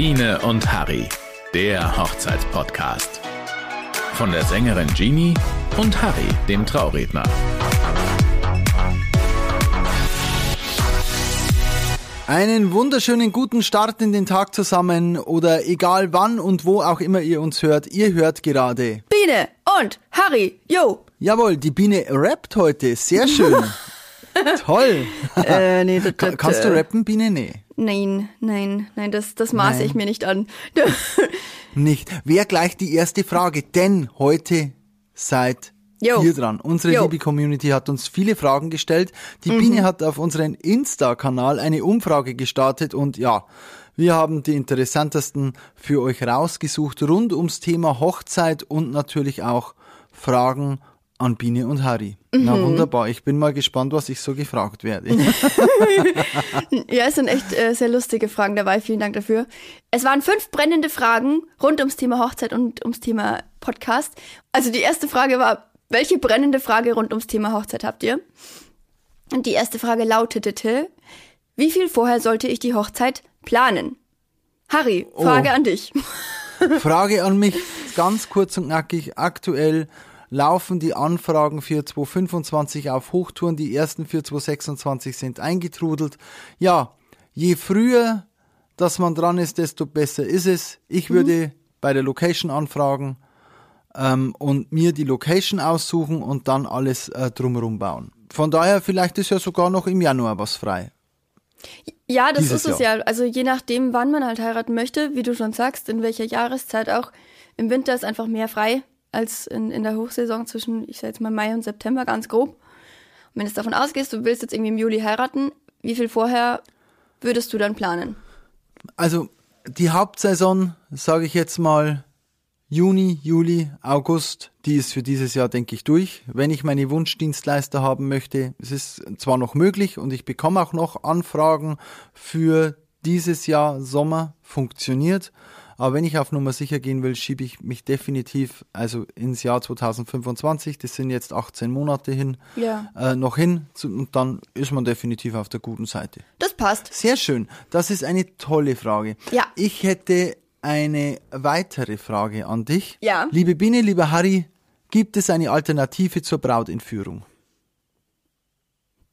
Biene und Harry, der Hochzeitspodcast. Von der Sängerin Jeannie und Harry, dem Trauredner. Einen wunderschönen guten Start in den Tag zusammen oder egal wann und wo auch immer ihr uns hört, ihr hört gerade. Biene und Harry, yo. Jawohl, die Biene rappt heute, sehr schön. Toll. Äh, nee, das, das, Kannst du äh, rappen, Biene? Nee. Nein, nein, nein, das, das maße Nein. ich mir nicht an. Nicht. Wäre gleich die erste Frage, denn heute seid Jo. ihr dran. Unsere Jo. liebe Community hat uns viele Fragen gestellt. Die Biene hat auf unseren Insta-Kanal eine Umfrage gestartet und ja, wir haben die interessantesten für euch rausgesucht rund ums Thema Hochzeit und natürlich auch Fragen an Biene und Harry. Na wunderbar, ich bin mal gespannt, was ich so gefragt werde. ja, es sind echt äh, sehr lustige Fragen dabei. Vielen Dank dafür. Es waren fünf brennende Fragen rund ums Thema Hochzeit und ums Thema Podcast. Also die erste Frage war, welche brennende Frage rund ums Thema Hochzeit habt ihr? Und die erste Frage lautete, wie viel vorher sollte ich die Hochzeit planen? Harry, Frage Oh. an dich. Frage an mich, ganz kurz und knackig. Aktuell laufen die Anfragen für 2025 auf Hochtouren. Die ersten für 2026 sind eingetrudelt. Ja, je früher, dass man dran ist, desto besser ist es. Ich würde bei der Location anfragen ähm, und mir die Location aussuchen und dann alles äh, drumherum bauen. Von daher, vielleicht ist ja sogar noch im Januar was frei. Ja, das Dieses ist es ja. Also je nachdem, wann man halt heiraten möchte, wie du schon sagst, in welcher Jahreszeit auch. Im Winter ist einfach mehr frei als in, in der Hochsaison zwischen, ich sag jetzt mal Mai und September, ganz grob. Und wenn du davon ausgehst, du willst jetzt irgendwie im Juli heiraten, wie viel vorher würdest du dann planen? Also die Hauptsaison, sage ich jetzt mal, Juni, Juli, August, die ist für dieses Jahr, denke ich, durch. Wenn ich meine Wunschdienstleister haben möchte, es ist zwar noch möglich und ich bekomme auch noch Anfragen für dieses Jahr Sommer, funktioniert. Aber wenn ich auf Nummer sicher gehen will, schiebe ich mich definitiv also ins Jahr 2025. Das sind jetzt 18 Monate hin, Ja. äh, noch hin und dann ist man definitiv auf der guten Seite. Das passt. Sehr schön. Das ist eine tolle Frage. Ja. Ich hätte eine weitere Frage an dich. Ja. Liebe Biene, lieber Harry, gibt es eine Alternative zur Brautentführung?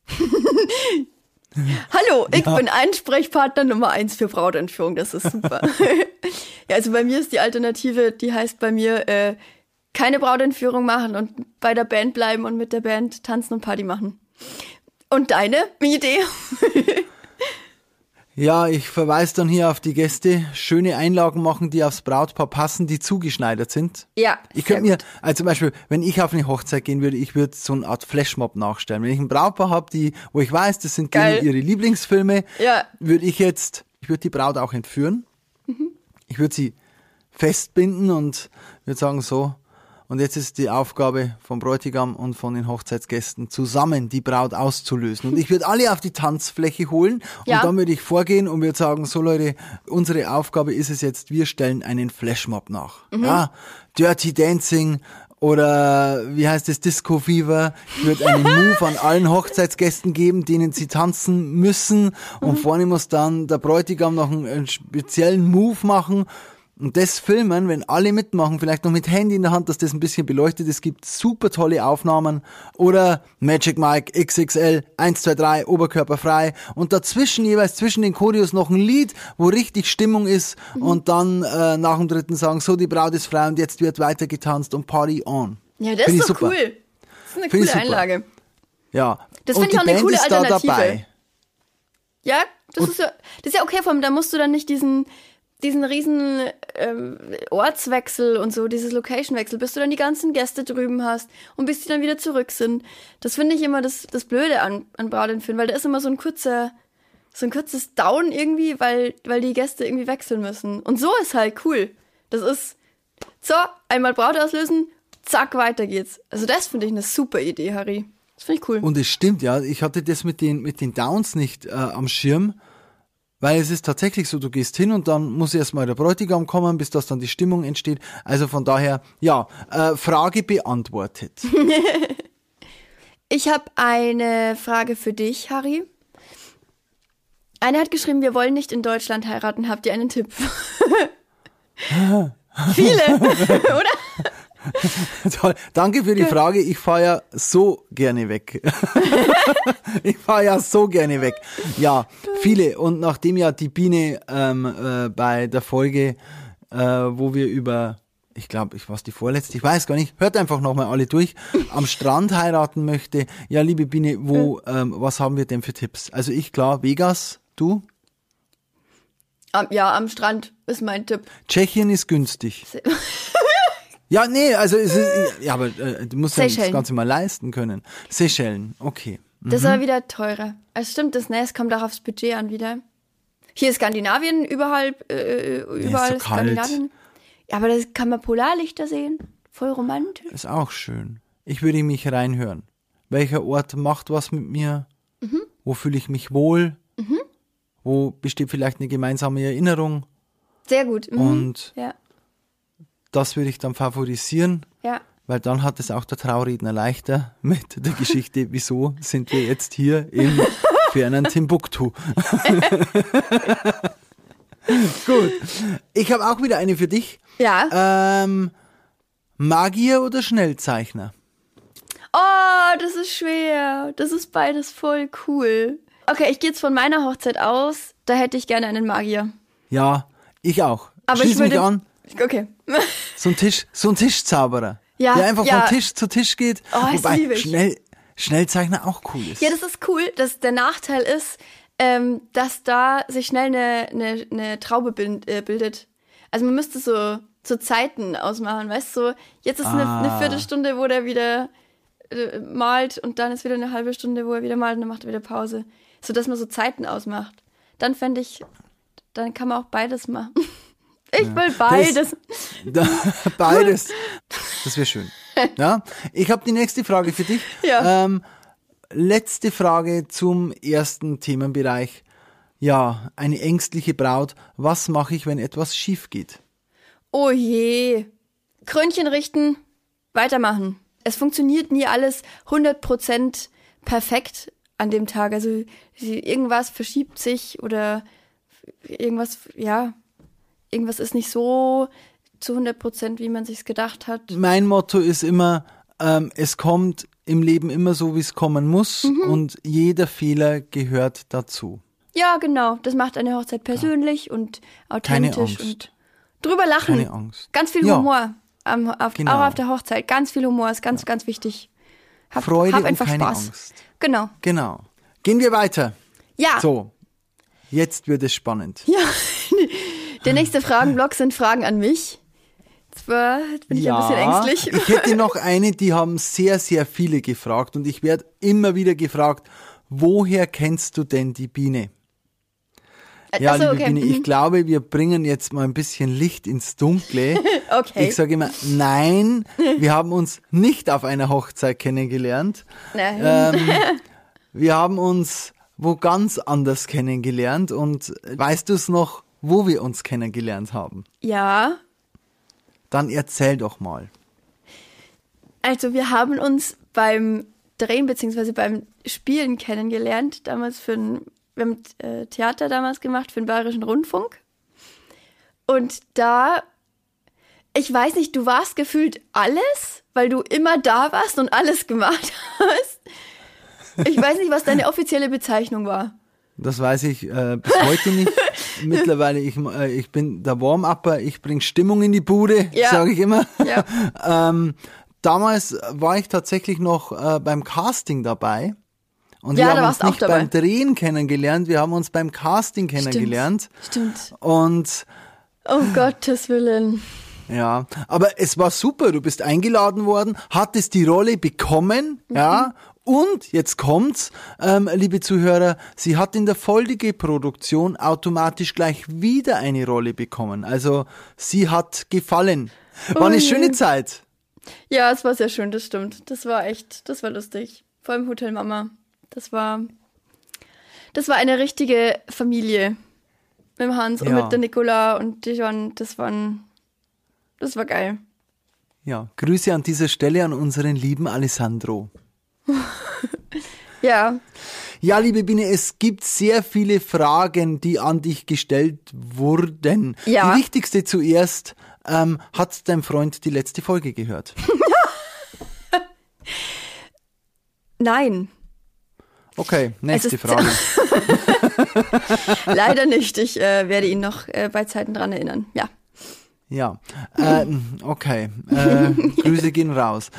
Hallo, ich bin Einsprechpartner Nummer eins für Brautentführung. Das ist super. ja, also bei mir ist die Alternative, die heißt bei mir äh, keine Brautentführung machen und bei der Band bleiben und mit der Band tanzen und Party machen. Und deine Idee? Ja, ich verweise dann hier auf die Gäste. Schöne Einlagen machen, die aufs Brautpaar passen, die zugeschneidert sind. Ja, Ich könnte mir, also zum Beispiel, wenn ich auf eine Hochzeit gehen würde, ich würde so eine Art Flashmob nachstellen. Wenn ich ein Brautpaar habe, die, wo ich weiß, das sind ihre Lieblingsfilme, Ja. würde ich jetzt, ich würde die Braut auch entführen. Mhm. Ich würde sie festbinden und würde sagen so, und jetzt ist die Aufgabe vom Bräutigam und von den Hochzeitsgästen zusammen die Braut auszulösen. Und ich würde alle auf die Tanzfläche holen Ja. und dann würde ich vorgehen und würde sagen, so Leute, unsere Aufgabe ist es jetzt, wir stellen einen Flashmob nach. Mhm. Ja, Dirty Dancing oder wie heißt es, Disco Fever. Würde einen Move an allen Hochzeitsgästen geben, denen sie tanzen müssen. Und Mhm. vorne muss dann der Bräutigam noch einen, einen speziellen Move machen. Und das filmen, wenn alle mitmachen, vielleicht noch mit Handy in der Hand, dass das ein bisschen beleuchtet. Es gibt super tolle Aufnahmen. Oder Magic Mike XXL 123 oberkörperfrei. Und dazwischen jeweils zwischen den Choreos noch ein Lied, wo richtig Stimmung ist. Und dann äh, nach dem dritten sagen, so die Braut ist frei und jetzt wird weiter getanzt und Party on. Ja, das Find ist doch super. cool. Das ist eine Find coole. Einlage. Ja. Das und find ich auch eine Band coole ist da Alternative. dabei. Ja, das ist ja, das ist ja okay, vor allem, da musst du dann nicht diesen, diesen riesen ähm, Ortswechsel und so, dieses Location-Wechsel, bis du dann die ganzen Gäste drüben hast und bis die dann wieder zurück sind. Das finde ich immer das, das Blöde an, an Brautentführen, weil da ist immer so ein kurzer, so ein kurzes Down irgendwie, weil, weil die Gäste irgendwie wechseln müssen. Und so ist halt cool. Das ist, so, einmal Braut auslösen, zack, weiter geht's. Also das finde ich eine super Idee, Harry. Das finde ich cool. Und es stimmt, ja. Ich hatte das mit den, mit den Downs nicht äh, am Schirm, weil es ist tatsächlich so, du gehst hin und dann muss erstmal der Bräutigam kommen, bis das dann die Stimmung entsteht. Also von daher, ja, äh, Frage beantwortet. Ich habe eine Frage für dich, Harry. Eine hat geschrieben, wir wollen nicht in Deutschland heiraten. Habt ihr einen Tipp? Viele, oder? Toll. Danke für die Frage. Ich fahre ja so gerne weg. ich fahre ja so gerne weg. Ja, viele. Und nachdem ja die Biene ähm, äh, bei der Folge, äh, wo wir über, ich glaube, ich war die vorletzte, ich weiß gar nicht, hört einfach nochmal alle durch, am Strand heiraten möchte. Ja, liebe Biene, wo, ähm, was haben wir denn für Tipps? Also ich klar, Vegas, du? Ja, am Strand ist mein Tipp. Tschechien ist günstig. Ja, nee, also es ist, ja, aber äh, du musst ja das. Ganze mal leisten können. Seychellen, okay. Das war wieder teurer. Also stimmt, das ne, es kommt auch aufs Budget an wieder. Hier ist Skandinavien überall, äh, überall so kalt. Skandinavien. Ja, aber das kann man Polarlichter sehen. Voll romantisch. Ist auch schön. Ich würde mich reinhören. Welcher Ort macht was mit mir? Wo fühle ich mich wohl? Wo besteht vielleicht eine gemeinsame Erinnerung? Sehr gut. Mhm. Und ja, das würde ich dann favorisieren, ja. weil dann hat es auch der Trauredner leichter mit der Geschichte, wieso sind wir jetzt hier im fernen Timbuktu. Gut. Ich habe auch wieder eine für dich. Ja. Ähm, Magier oder Schnellzeichner? Oh, das ist schwer. Das ist beides voll cool. Okay, ich gehe jetzt von meiner Hochzeit aus. Da hätte ich gerne einen Magier. Ja, ich auch. Aber Schließ ich würde. mich an. Okay. So ein Tisch, so ein Tischzauberer. Ja, der einfach ja. von Tisch zu Tisch geht. Oh, wobei. Schnell, Schnellzeichner auch cool ist. Ja, das ist cool. Das, der Nachteil ist, ähm, dass da sich schnell eine, eine, eine Traube bild, äh, bildet. Also man müsste so zu Zeiten ausmachen, weißt du? So, jetzt ist eine, Ah. eine Viertelstunde, wo der wieder äh, malt und dann ist wieder eine halbe Stunde, wo er wieder malt und dann macht er wieder Pause. So dass man so Zeiten ausmacht. Dann fände ich, dann kann man auch beides machen. Ich will beides. Da- Beides. Das wäre schön. Ja, ich habe die nächste Frage für dich. Ja. Ähm, letzte Frage zum ersten Themenbereich. Ja, eine ängstliche Braut. Was mache ich, wenn etwas schief geht? Oh je. Krönchen richten, weitermachen. Es funktioniert nie alles 100% perfekt an dem Tag. Also irgendwas verschiebt sich oder irgendwas, ja, irgendwas ist nicht so zu 100%, wie man sich's gedacht hat. Mein Motto ist immer, ähm, es kommt im Leben immer so, wie es kommen muss Mhm. und jeder Fehler gehört dazu. Ja, genau. Das macht eine Hochzeit persönlich und Keine authentisch Angst. und drüber lachen. Keine Angst. Ganz viel Ja. Humor. Am, auf, Genau. Auch auf der Hochzeit. Ganz viel Humor ist ganz, ganz wichtig. Hab, Freude hab und einfach keine Spaß. Angst. Genau. Genau. Gehen wir weiter. Ja. So, jetzt wird es spannend. Ja, der nächste Fragenblock sind Fragen an mich. Zwar jetzt bin ich ein bisschen ängstlich. Ich hätte noch eine, die haben sehr, sehr viele gefragt und ich werde immer wieder gefragt, woher kennst du denn die Biene? Ja, so, liebe okay. Biene, ich mhm. glaube, wir bringen jetzt mal ein bisschen Licht ins Dunkle. Okay. Ich sage immer, nein, wir haben uns nicht auf einer Hochzeit kennengelernt. Nein. Ähm, wir haben uns wo ganz anders kennengelernt und weißt du es noch, wo wir uns kennengelernt haben? Ja, Dann erzähl doch mal. also wir haben uns beim Drehen beziehungsweise beim Spielen kennengelernt. Damals für ein, wir haben äh, Theater damals gemacht für den Bayerischen Rundfunk. Und da, ich weiß nicht, du warst gefühlt alles, weil du immer da warst und alles gemacht hast. Ich weiß nicht, was deine offizielle Bezeichnung war. Das weiß ich äh, bis heute nicht. Mittlerweile, ich, äh, ich bin der Warm-Upper, ich bring Stimmung in die Bude, Ja. sage ich immer. Ja. ähm, damals war ich tatsächlich noch äh, beim Casting dabei. Und Ja, wir haben uns nicht beim Drehen kennengelernt, wir haben uns beim Casting kennengelernt. Stimmt. Und Um Gottes Willen. ja, aber es war super, du bist eingeladen worden, hattest die Rolle bekommen, ja, und jetzt kommt's, ähm, liebe Zuhörer, sie hat in der Folgeproduktion automatisch gleich wieder eine Rolle bekommen. Also sie hat gefallen. War eine Oh je. schöne Zeit. Ja, es war sehr schön, das stimmt. Das war echt, das war lustig. Vor allem Hotel Mama. Das war, das war eine richtige Familie. Mit dem Hans und Ja. mit der Nicola und Dijon. Das waren, das war geil. Ja, Grüße an dieser Stelle an unseren lieben Alessandro. Ja. Ja, liebe Biene, es gibt sehr viele Fragen, die an dich gestellt wurden. Ja. Die wichtigste zuerst, ähm, hat dein Freund die letzte Folge gehört? Nein. Okay, nächste Frage. Leider nicht. Ich äh, werde ihn noch äh, bei Zeiten dran erinnern. Ja. Ja, ähm, okay. Äh, Grüße gehen raus.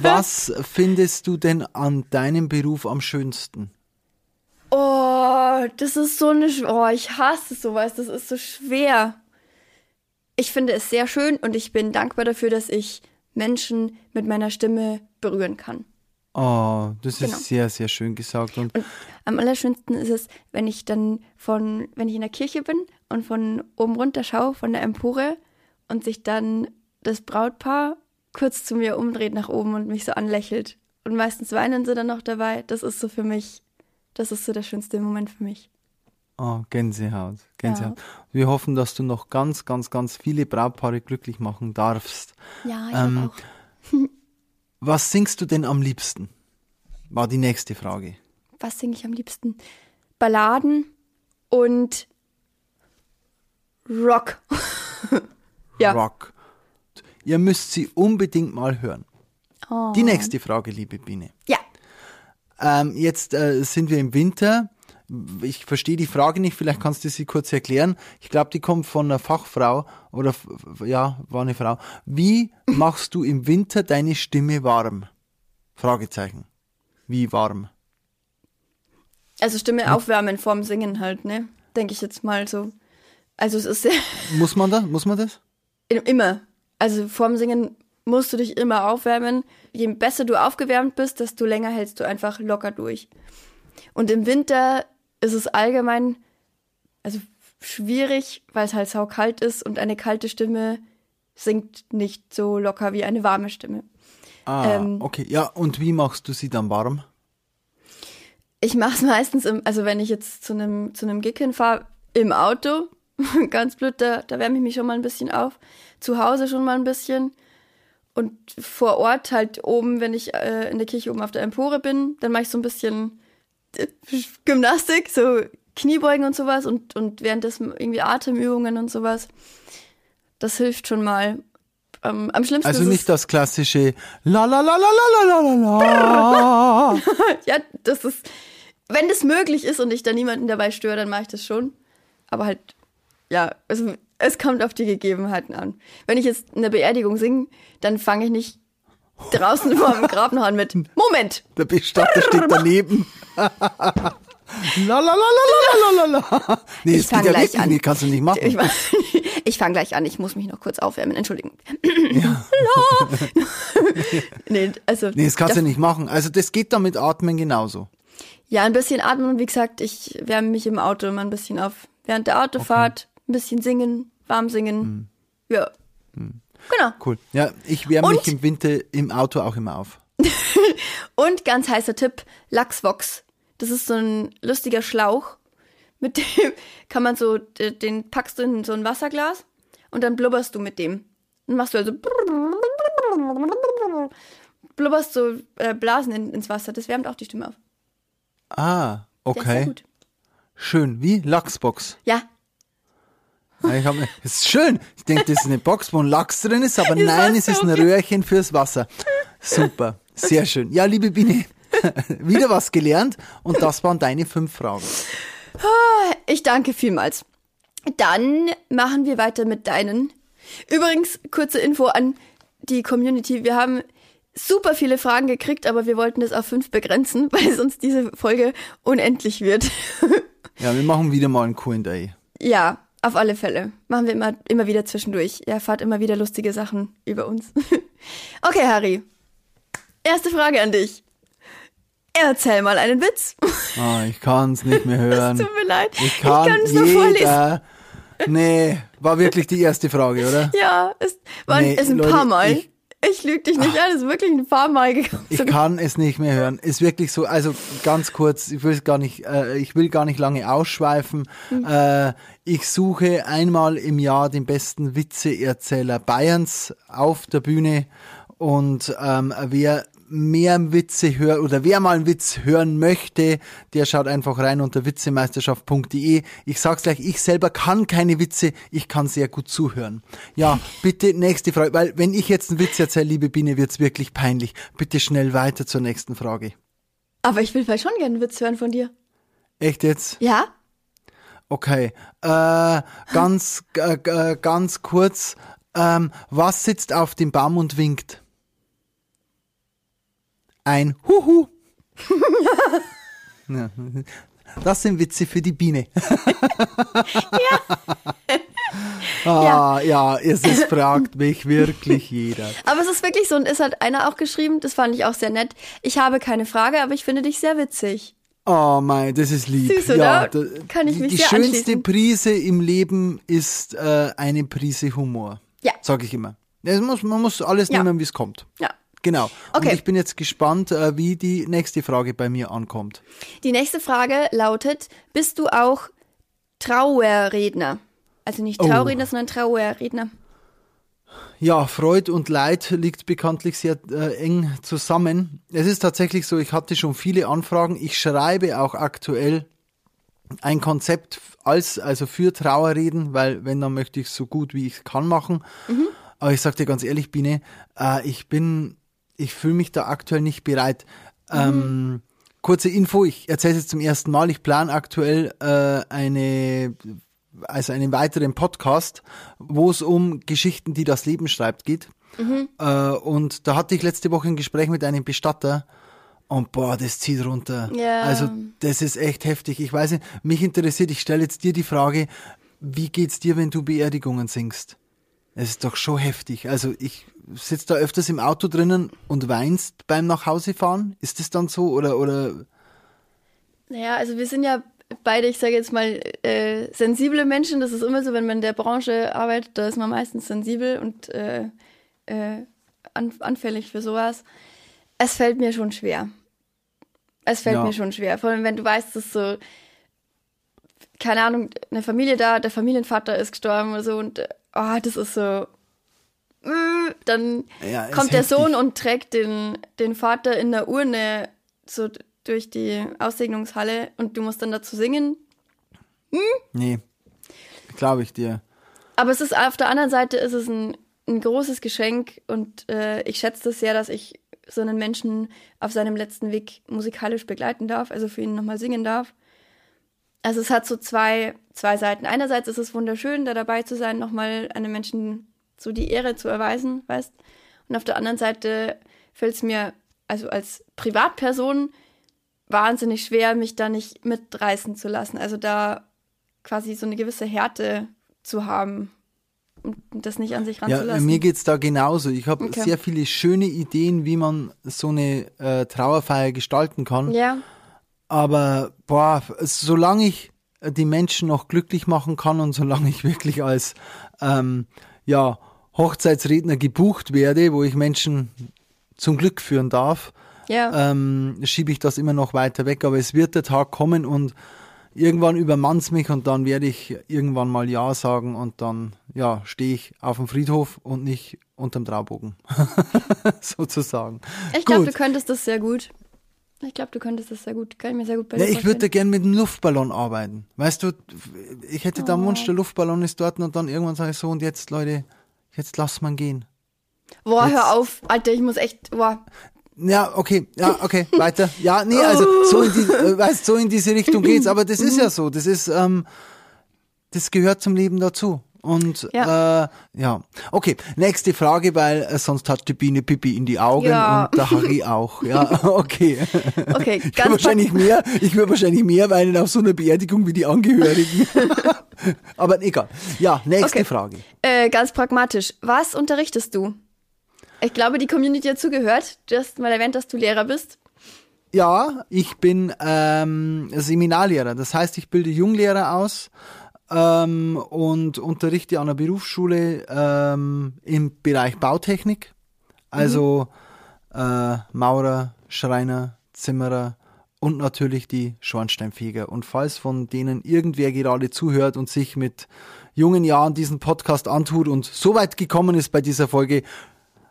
Was findest du denn an deinem Beruf am schönsten? Oh, das ist so eine. Sch- Oh, ich hasse sowas. Das ist so schwer. Ich finde es sehr schön und ich bin dankbar dafür, dass ich Menschen mit meiner Stimme berühren kann. Oh, das Genau. ist sehr, sehr schön gesagt. Und Und am allerschönsten ist es, wenn ich dann von, wenn ich in der Kirche bin und von oben runter schaue, von der Empore und sich dann das Brautpaar kurz zu mir umdreht nach oben und mich so anlächelt. Und meistens weinen sie dann noch dabei. Das ist so für mich, das ist so der schönste Moment für mich. oh, Gänsehaut, Gänsehaut. Wir hoffen, dass du noch ganz, ganz, ganz viele Brautpaare glücklich machen darfst. Ja, ich Ähm, auch. Was singst du denn am liebsten? War die nächste Frage. Was singe ich am liebsten? Balladen und Rock. Ja. Rock. Ihr müsst sie unbedingt mal hören. Oh. Die nächste Frage, liebe Biene. Ja. Ähm, jetzt äh, sind wir im Winter. Ich verstehe die Frage nicht, vielleicht kannst du sie kurz erklären. Ich glaube, die kommt von einer Fachfrau oder ja, war eine Frau. Wie machst du im Winter deine Stimme warm? Fragezeichen. Wie warm? Also Stimme aufwärmen vorm Singen halt, ne? Denke ich jetzt mal so. Also es ist sehr, Muss man das? Muss man das? Immer. Also vorm Singen musst du dich immer aufwärmen. Je besser du aufgewärmt bist, desto länger hältst du einfach locker durch. Und im Winter ist es allgemein, also schwierig, weil es halt sau kalt ist und eine kalte Stimme singt nicht so locker wie eine warme Stimme. Ah, Ähm. okay. Ja, und wie machst du sie dann warm? Ich mache es meistens, im, also wenn ich jetzt zu einem zu einem Gig hinfahre, im Auto, Ganz blöd, da, da wärme ich mich schon mal ein bisschen auf. Zu Hause schon mal ein bisschen. Und vor Ort halt oben, wenn ich äh, in der Kirche oben auf der Empore bin, dann mache ich so ein bisschen äh, Gymnastik, so Kniebeugen und sowas und, und währenddessen irgendwie Atemübungen und sowas. Das hilft schon mal. Ähm, am schlimmsten Also nicht das klassische La la la la la la la la. ja, das ist, wenn das möglich ist und ich da niemanden dabei störe, dann mache ich das schon. Aber halt ja, also, es kommt auf die Gegebenheiten an. Wenn ich jetzt eine Beerdigung singe, dann fange ich nicht draußen vor dem Grab noch an mit Moment! Der Bestatter steht daneben. La la la la la la la la. Nee, Ich geht ja gleich an. nicht, kannst du nicht machen. Ich, ich fange gleich an, ich muss mich noch kurz aufwärmen, Entschuldigung. nee, also, Nee, das kannst du nicht machen. Also das geht dann mit Atmen genauso. Ja, ein bisschen atmen und wie gesagt, ich wärme mich im Auto immer ein bisschen auf. Während der Autofahrt ein bisschen singen, warm singen. Hm. Ja. Genau. Cool. Ja, ich wärme mich im Winter im Auto auch immer auf. Und ganz heißer Tipp, Lachsvox. Das ist so ein lustiger Schlauch. Mit dem kann man so, den packst du in so ein Wasserglas und dann blubberst du mit dem. Dann machst du also blubberst so äh, Blasen in, ins Wasser. Das wärmt auch die Stimme auf. Ah, okay. gut. Schön. Wie? Lachsbox. Ja, Ich hab, es ist schön. Ich denke, das ist eine Box, wo ein Lachs drin ist, aber Ist nein, es ist ein? Röhrchen fürs Wasser. Super. Sehr schön. Ja, liebe Biene, wieder was gelernt und das waren deine fünf Fragen. Ich danke vielmals. Dann machen wir weiter mit deinen. Übrigens, kurze Info an die Community. Wir haben super viele Fragen gekriegt, aber wir wollten das auf fünf begrenzen, weil sonst diese Folge unendlich wird. Ja, wir machen wieder mal ein Q&A. ja, auf alle Fälle. Machen wir immer, immer wieder zwischendurch. Ihr erfahrt immer wieder lustige Sachen über uns. okay, Harry. Erste Frage an dich. Erzähl mal einen Witz. Ah, ich kann's nicht mehr hören. Tut mir leid. Ich kann, es nur vorlesen. Nee, war wirklich die erste Frage, oder? Ja, es waren Nee, es ein Leute, paar Mal. ich- Ich, lüge dich nicht an, es ist wirklich ein paar Mal gekommen. Ich kann es nicht mehr hören. Ist wirklich so, also ganz kurz, ich will gar nicht, äh, ich will gar nicht lange ausschweifen. Mhm. Äh, ich suche einmal im Jahr den besten Witzeerzähler Bayerns auf der Bühne und ähm, wer mehr Witze hört oder wer mal einen Witz hören möchte, der schaut einfach rein unter witzemeisterschaft.de. Ich sag's gleich, ich selber kann keine Witze, ich kann sehr gut zuhören. Ja, bitte nächste Frage, weil wenn ich jetzt einen Witz erzähle, liebe Biene, wird's wirklich peinlich. Bitte schnell weiter zur nächsten Frage. Aber ich will vielleicht schon gerne einen Witz hören von dir. Echt jetzt? Ja? Okay. Äh, ganz, äh, äh, ganz kurz. Ähm, was sitzt auf dem Baum und winkt? Ein Huhu. ja. Das sind Witze für die Biene. ja. ah, ja, es ist, fragt mich wirklich jeder. Aber es ist wirklich so, und es hat einer auch geschrieben, das fand ich auch sehr nett. Ich habe keine Frage, aber ich finde dich sehr witzig. Oh mein, das ist lieb. Süß, oder? Ja, da, Kann ich mich die sehr schönste Prise im Leben ist äh, eine Prise Humor. Ja. Sag ich immer. Muss, man muss alles Ja. nehmen, wie es kommt. Ja. Genau. Okay. Und ich bin jetzt gespannt, äh, wie die nächste Frage bei mir ankommt. Die nächste Frage lautet: Bist du auch Trauerredner? Also nicht Oh. Trauerredner, sondern Trauerredner. Ja, Freud und Leid liegt bekanntlich sehr äh, eng zusammen. Es ist tatsächlich so, ich hatte schon viele Anfragen. Ich schreibe auch aktuell ein Konzept als, also für Trauerreden, weil wenn, dann möchte ich es so gut wie ich kann machen. Aber ich sag dir ganz ehrlich, Biene, äh, ich bin, ich fühle mich da aktuell nicht bereit. Ähm, kurze Info, ich erzähle es jetzt zum ersten Mal, ich plane aktuell äh, eine also einen weiteren Podcast, wo es um Geschichten, die das Leben schreibt, geht. Äh, und da hatte ich letzte Woche ein Gespräch mit einem Bestatter. Und boah, das zieht runter. Ja. Also das ist echt heftig. Ich weiß nicht, mich interessiert, ich stelle jetzt dir die Frage, wie geht's dir, wenn du Beerdigungen singst? Es ist doch schon heftig. Also ich sitze da öfters im Auto drinnen und weinst beim Nachhausefahren. Ist das dann so oder oder Naja, also wir sind ja beide, ich sage jetzt mal, äh, sensible Menschen. Das ist immer so, wenn man in der Branche arbeitet, da ist man meistens sensibel und äh, äh, an, anfällig für sowas. Es fällt mir schon schwer. Es fällt Ja. mir schon schwer. Vor allem, wenn du weißt, dass so, keine Ahnung, eine Familie da, der Familienvater ist gestorben oder so und oh, das ist so. Äh, Dann Ja, kommt der heftig. Sohn und trägt den, den Vater in der Urne so durch die Aussegnungshalle und du musst dann dazu singen. nee, glaube ich dir. Aber es ist auf der anderen Seite ist es ein, ein großes Geschenk und äh, ich schätze das sehr, dass ich so einen Menschen auf seinem letzten Weg musikalisch begleiten darf, also für ihn nochmal singen darf. Also es hat so zwei, zwei Seiten. Einerseits ist es wunderschön, da dabei zu sein, nochmal einem Menschen so die Ehre zu erweisen, weißt. Und auf der anderen Seite fällt es mir, also als Privatperson, wahnsinnig schwer, mich da nicht mitreißen zu lassen. Also da quasi so eine gewisse Härte zu haben und das nicht an sich Ja, ranzulassen. mir geht's da genauso. Ich habe Okay. sehr viele schöne Ideen, wie man so eine äh, Trauerfeier gestalten kann. ja, Aber boah, solange ich die Menschen noch glücklich machen kann und solange ich wirklich als ähm, ja, Hochzeitsredner gebucht werde, wo ich Menschen zum Glück führen darf, ja. ähm, schiebe ich das immer noch weiter weg. Aber es wird der Tag kommen und irgendwann übermannt's mich und dann werde ich irgendwann mal Ja sagen und dann ja stehe ich auf dem Friedhof und nicht unterm Traubogen. Sozusagen. ich glaube, du könntest das sehr gut. Ich glaube, du könntest das sehr gut. Kann ich mir sehr gut bei Ja, ich würde vorstellen. gern mit einem Luftballon arbeiten. Weißt du, ich hätte da einen Wunsch, der Luftballon ist dort und dann irgendwann sage ich so, und jetzt, Leute, jetzt lass man gehen. Boah, jetzt- hör auf. Alter, ich muss echt, boah. Ja, okay, ja, okay, weiter. Ja, nee, also so in, die, äh, weißt, so in diese Richtung geht's, aber das ist ja so, das ist, ähm, das gehört zum Leben dazu. Und Ja. äh, ja, okay, nächste Frage, weil äh, sonst hat die Biene Pipi in die Augen Ja. und der Harry auch. Ja, okay. Okay, Ich würde ganz wahrscheinlich mehr, ich würde wahrscheinlich mehr weinen auf so einer Beerdigung wie die Angehörigen. Aber egal. Ja, nächste Okay. Frage. Äh, ganz pragmatisch. Was unterrichtest du? Ich glaube, die Community hat zugehört. Du hast mal erwähnt, dass du Lehrer bist. Ja, ich bin ähm, Seminarlehrer. Das heißt, ich bilde Junglehrer aus ähm, und unterrichte an der Berufsschule ähm, im Bereich Bautechnik. Also äh, Maurer, Schreiner, Zimmerer und natürlich die Schornsteinfeger. Und falls von denen irgendwer gerade zuhört und sich mit jungen Jahren diesen Podcast antut und so weit gekommen ist bei dieser Folge,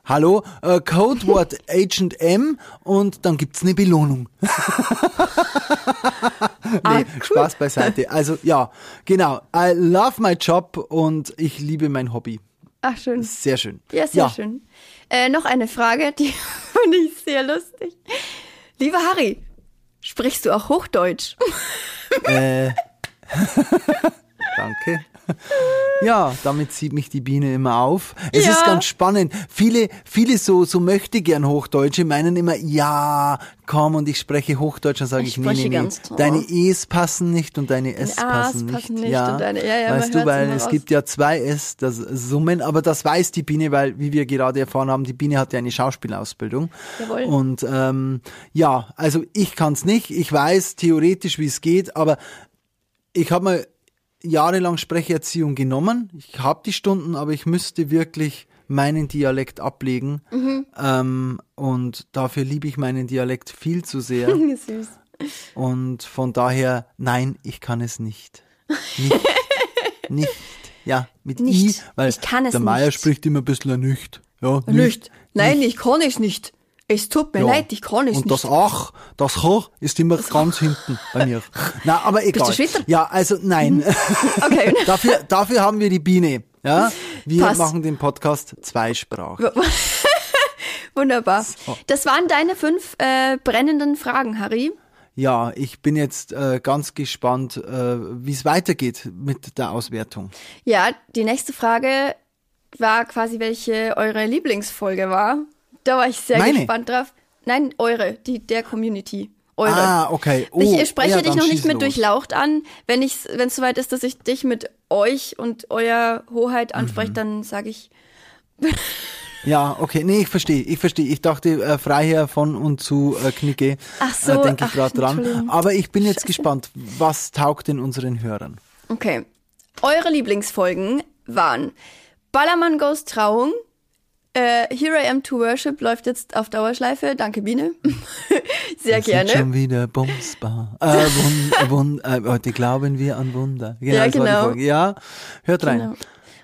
hallo, äh, Codewort Agent M und dann gibt's eine Belohnung. Ah, nee, Spaß beiseite. Also ja, genau. I love my job und ich liebe mein Hobby. Ach, schön. Sehr schön. Ja, sehr schön. Äh, noch eine Frage, die finde ich sehr lustig. Lieber Harry, sprichst du auch Hochdeutsch? Äh, danke. Ja, damit zieht mich die Biene immer auf. Es Ja. ist ganz spannend. Viele, viele so, so möchte gern Hochdeutsche meinen immer, ja, komm und ich spreche Hochdeutsch. Dann sage Ich ich, nee, nee, nee. Deine E's passen nicht und deine S A's passen nicht. passen nicht ja, und deine- ja, ja, weißt du, weil es raus. gibt ja zwei S, das Summen, aber das weiß die Biene, weil, wie wir gerade erfahren haben, die Biene hat ja eine Schauspielausbildung. Jawohl. Und ähm, ja, also ich kann's nicht. Ich weiß theoretisch, wie es geht, aber ich habe mal jahrelang Sprecherziehung genommen. Ich habe die Stunden, aber ich müsste wirklich meinen Dialekt ablegen. Mhm. Ähm, und dafür liebe ich meinen Dialekt viel zu sehr. Süß. und von daher, nein, ich kann es nicht. Nicht. nicht. Ja, mit Nicht. I, weil Ich kann es der Meier nicht. spricht immer ein bisschen nicht. Ja, Nicht. Nein, ich kann es nicht. Es tut mir Ja. leid, ich kann es Und nicht. das Ach, das H ist immer ganz hinten bei mir. Na, aber egal. du Schweizer? Ja, also nein. Okay. dafür, dafür haben wir die Biene. Ja, wir Passt. machen den Podcast zweisprachig. Wunderbar. Das waren deine fünf äh, brennenden Fragen, Harry. Ja, ich bin jetzt äh, ganz gespannt, äh, wie es weitergeht mit der Auswertung. Ja, die nächste Frage war quasi, welche eure Lieblingsfolge war. Da war ich sehr Meine? gespannt drauf. Nein, eure, die der Community. Eure. Ah, okay. Oh, ich spreche ja, dich noch nicht mit los. durchlaucht an. Wenn es soweit ist, dass ich dich mit euch und euer Hoheit anspreche, Mhm. dann sage ich, Ja, okay. Nee, ich verstehe. Ich verstehe. Ich dachte äh, Freiherr von und zu äh, Knicke. Ach so, Äh, denke ich gerade dran. Aber ich bin jetzt gespannt, was taugt denn unseren Hörern? okay. Eure Lieblingsfolgen waren Ballermann Goes Trauung, äh, Here I Am to Worship läuft jetzt auf Dauerschleife. Danke, Biene. Sehr Es gerne. Schon wieder Bumsbar. Äh, wun, wun, äh, heute glauben wir an Wunder. Genau, Ja, das genau. Ja, hört rein. Genau.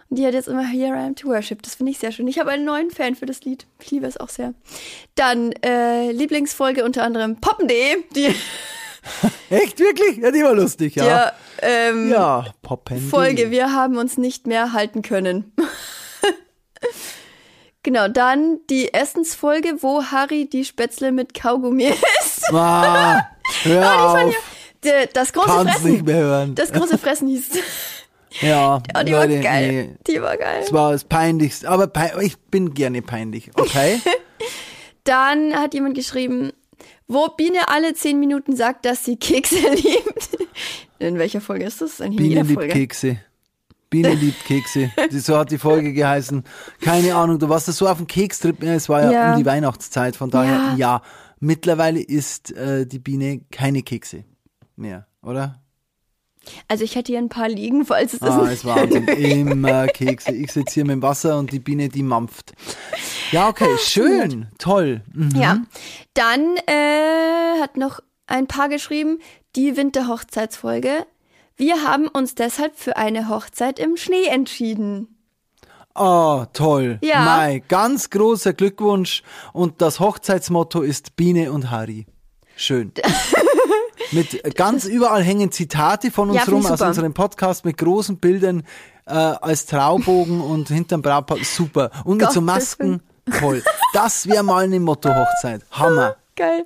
Und die hat jetzt immer Here I Am to Worship. Das finde ich sehr schön. Ich habe einen neuen Fan für das Lied. Ich liebe es auch sehr. Dann äh, Lieblingsfolge unter anderem Poppen.de, die Echt, wirklich? Ja, die war lustig, ja. der ähm, Ja, Poppen. Folge. Wir haben uns nicht mehr halten können. genau, dann die Essensfolge, wo Harry die Spätzle mit Kaugummi isst. Ah, hör Die auf. ja- das große Kann's Fressen. nicht mehr hören. Das große Fressen hieß. ja, Oh, die Leute, war geil. nee. Die war geil. Das war das Peinlichste. Aber pein ich bin gerne peinlich, okay? Dann hat jemand geschrieben, wo Biene alle zehn Minuten sagt, dass sie Kekse liebt. In welcher Folge ist das? Eigentlich in Biene jeder liebt Folge. Kekse. Biene liebt Kekse. So hat die Folge geheißen. Keine Ahnung, du warst ja so auf dem Kekstrip. Ja, Es war ja, Ja. um die Weihnachtszeit. Von daher, Ja. ja. Mittlerweile isst äh, die Biene keine Kekse mehr, oder? Also ich hätte hier ein paar liegen, falls es das Ah, nicht ist Wahnsinn. Immer Kekse. Ich sitze hier mit dem Wasser und die Biene, die mampft. Ja, okay, schön. Toll. Mhm. Ja. Dann äh, hat noch ein paar geschrieben, die Winterhochzeitsfolge. Wir haben uns deshalb für eine Hochzeit im Schnee entschieden. Oh, toll. Ja. Mai, ganz großer Glückwunsch. Und das Hochzeitsmotto ist Biene und Harry. Schön. mit ganz überall hängen Zitate von uns Ja, rum aus unserem Podcast mit großen Bildern äh, als Traubogen und hinterm Brautpaar. Super. Und mit so Masken. Toll. Das wäre mal eine Motto-Hochzeit. Hammer. Geil.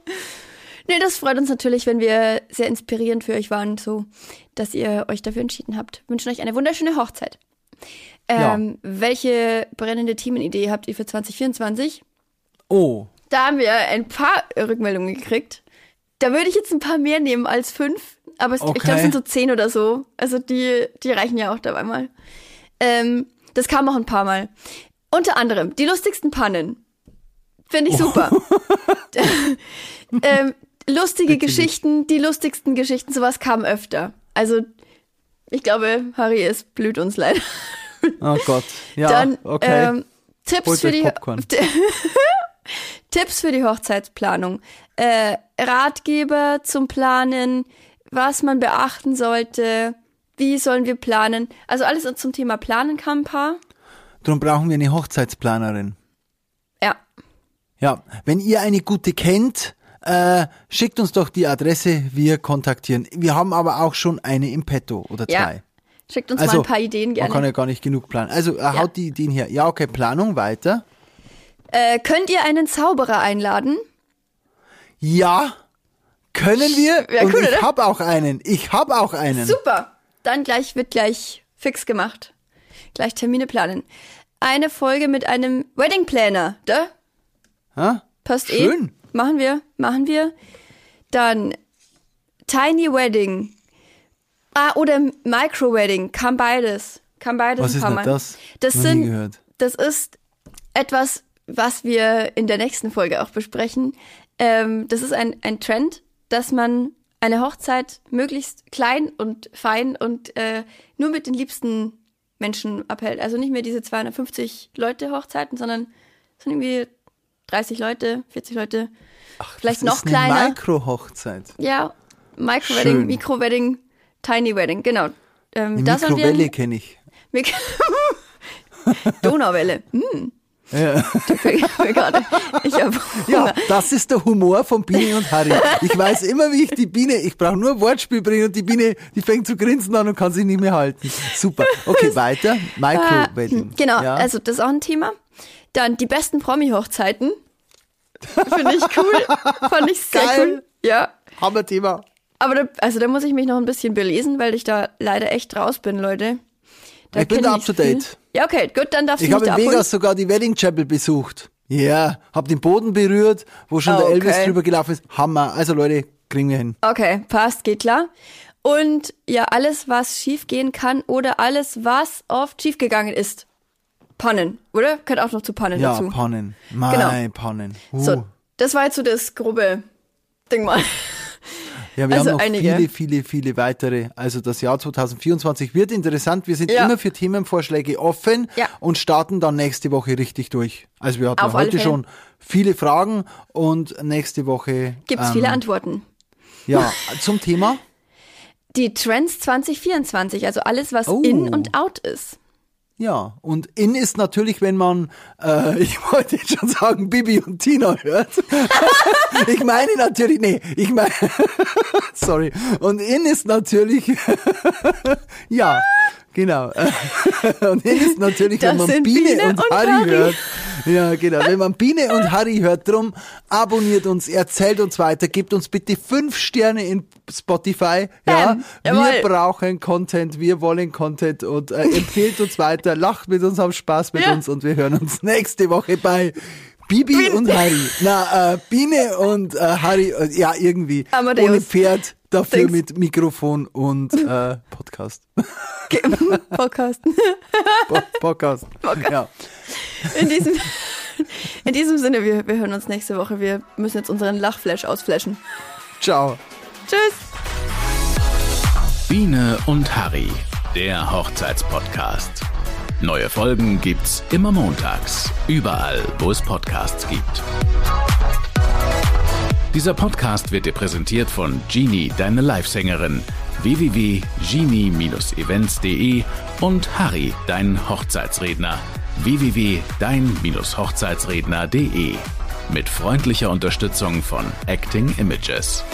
Nee, das freut uns natürlich, wenn wir sehr inspirierend für euch waren, so, dass ihr euch dafür entschieden habt. Wir wünschen euch eine wunderschöne Hochzeit. Ähm, Welche brennende Themenidee habt ihr für 2024? Oh. Da haben wir ein paar Rückmeldungen gekriegt. Da würde ich jetzt ein paar mehr nehmen als fünf, aber es, ich Okay. glaube, es sind so zehn oder so. Also die, die reichen ja auch dabei mal. Ähm, das kam auch ein paar Mal. Unter anderem die lustigsten Pannen. Finde ich super. ähm, lustige nicht. Geschichten, die lustigsten Geschichten, sowas kam öfter. Also ich glaube, Harry, es blüht uns leider. Oh Gott. Ja, Dann okay. ähm, Tipps Holt für die. Tipps für die Hochzeitsplanung. Äh, Ratgeber zum Planen, was man beachten sollte, wie sollen wir planen. Also alles zum Thema Planen kam ein paar. Darum brauchen wir eine Hochzeitsplanerin. Ja, Ja, wenn ihr eine gute kennt, äh, schickt uns doch die Adresse, wir kontaktieren. Wir haben aber auch schon eine im Petto oder Ja. zwei. Schickt uns Also, mal ein paar Ideen Man kann gerne. ja gar nicht genug planen. Also äh, haut die Ideen her. Ja, okay, Planung weiter. Äh, könnt ihr einen Zauberer einladen? Ja, können wir. Und cool, ich oder? hab auch einen. Ich hab auch einen. Super. Dann gleich wird gleich fix gemacht. Gleich Termine planen. Eine Folge mit einem Wedding Planner, da? Ha? Passt Schön. eh. Machen wir, machen wir. Dann Tiny Wedding. Ah, oder Micro Wedding. Kann beides. Kann beides Was ein ist paar denn Mal. das? Das Noch sind, das ist etwas, was wir in der nächsten Folge auch besprechen. Ähm, das ist ein, ein Trend, dass man eine Hochzeit möglichst klein und fein und äh, nur mit den liebsten Menschen abhält. Also nicht mehr diese 250 Leute Hochzeiten, sondern sind irgendwie 30 Leute, 40 Leute, vielleicht Das noch kleiner. Mikrohochzeit. ja, Micro-Wedding. Mikro-Wedding, Tiny-Wedding, genau. Ähm, das Mikrowelle kenne ich. Mik Donauwelle. Hm. Ja. Ich Ja, das ist der Humor von Biene und Harry. Ich weiß immer, wie ich die Biene, ich brauche nur ein Wortspiel bringen und die Biene, die fängt zu grinsen an und kann sich nicht mehr halten. Super. Okay, weiter. Micro-Wedding. Genau, Ja. also das ist auch ein Thema. Dann die besten Promi-Hochzeiten. Finde ich cool. Fand ich sehr Geil. cool. Ja. Hammer-Thema. Aber da, also da muss ich mich noch ein bisschen belesen, weil ich da leider echt raus bin, Leute. Da Ich bin da up to viel. date. Ja, okay, gut, dann darfst Ich du habe mich in abholen. Vegas sogar die Wedding Chapel besucht. Ja, hab den Boden berührt, wo schon der Okay. Elvis drüber gelaufen ist. Hammer. Also Leute, kriegen wir hin. Okay, passt, geht klar. Und ja, alles, was schiefgehen kann oder alles, was oft schiefgegangen ist. Pannen, oder? Gehört auch noch zu Pannen Ja, dazu. Pannen. Mein Genau. Pannen. Uh. So, das war jetzt so das grobe Ding mal. Ja, wir Also haben noch einige. viele, viele, viele weitere. Also das Jahr 2024 wird interessant. Wir sind Ja. immer für Themenvorschläge offen Ja. und starten dann nächste Woche richtig durch. Also wir hatten Auf ja heute schon viele Fragen und nächste Woche Gibt's ähm, viele Antworten. Ja, zum Thema. Die Trends 2024, also alles, was Oh. in und out ist. Ja, und in ist natürlich, wenn man, äh, ich wollte jetzt schon sagen, Bibi und Tina hört. ich meine natürlich, nee, ich meine, sorry. Und in ist natürlich, ja, genau. und in ist natürlich, Das wenn man Biene, Biene und, und Harry, Harry. hört. Ja, genau. Wenn man Biene und Harry hört, drum abonniert uns, erzählt uns weiter, gebt uns bitte fünf Sterne in Spotify. Ja. Jawohl. wir brauchen Content, wir wollen Content und äh, empfehlt uns weiter, lacht mit uns, habt Spaß mit Ja. uns und wir hören uns nächste Woche bei Bibi und Harry. Na, äh, Biene und äh, Harry, äh, ja, irgendwie. Amadeus. Ohne Pferd, dafür Dings. mit Mikrofon und äh, Podcast. Podcast. Po Podcast. Ja. In diesem, in diesem Sinne, wir, wir hören uns nächste Woche. Wir müssen jetzt unseren Lachflash ausflashen. Ciao. Tschüss. Biene und Harry, der Hochzeitspodcast. Neue Folgen gibt's immer montags, überall, wo es Podcasts gibt. Dieser Podcast wird dir präsentiert von Genie, deine Livesängerin, www.genie-events.de und Harry, dein Hochzeitsredner, www.dein-hochzeitsredner.de. Mit freundlicher Unterstützung von Acting Images.